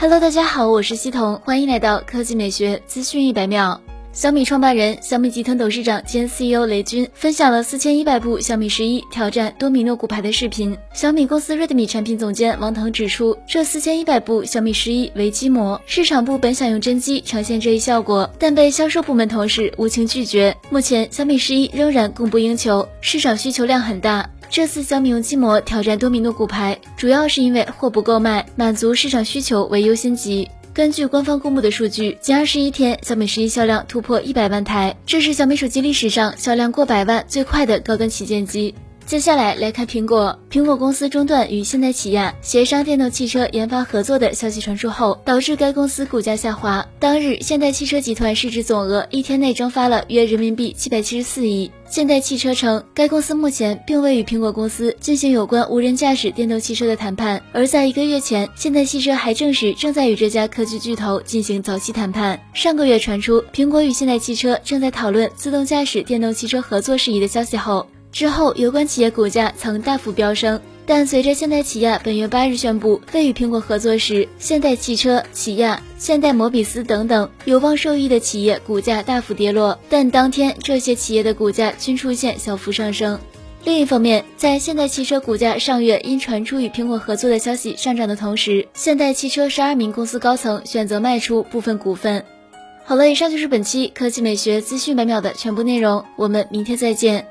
Hello，大家好，我是西彤，欢迎来到科技美学资讯一百秒。小米创办人、小米集团董事长兼 CEO 雷军分享了四千一百部小米十一挑战多米诺骨牌的视频。小米公司 Redmi 产品总监王腾指出，这四千一百部小米十一为机模，市场部本想用真机呈现这一效果，但被销售部门同事无情拒绝。目前小米十一仍然供不应求，市场需求量很大。这次小米用机模挑战多米诺骨牌，主要是因为货不够卖，满足市场需求为优先级。根据官方公布的数据，仅二十一天，小米十一销量突破一百万台，这是小米手机历史上销量过百万最快的高端旗舰机。接下来来看苹果。苹果公司中断与现代起亚协商电动汽车研发合作的消息传出后，导致该公司股价下滑。当日，现代汽车集团市值总额一天内蒸发了约人民币七百七十四亿。现代汽车称，该公司目前并未与苹果公司进行有关无人驾驶电动汽车的谈判。而在一个月前，现代汽车还证实正在与这家科技巨头进行早期谈判。上个月传出苹果与现代汽车正在讨论自动驾驶电动汽车合作事宜的消息后。之后，有关企业股价曾大幅飙升，但随着现代起亚本月八日宣布未与苹果合作时，现代汽车、起亚、现代摩比斯等等有望受益的企业股价大幅跌落。但当天这些企业的股价均出现小幅上升。另一方面，在现代汽车股价上月因传出与苹果合作的消息上涨的同时，现代汽车十二名公司高层选择卖出部分股份。好了，以上就是本期科技美学资讯百秒的全部内容，我们明天再见。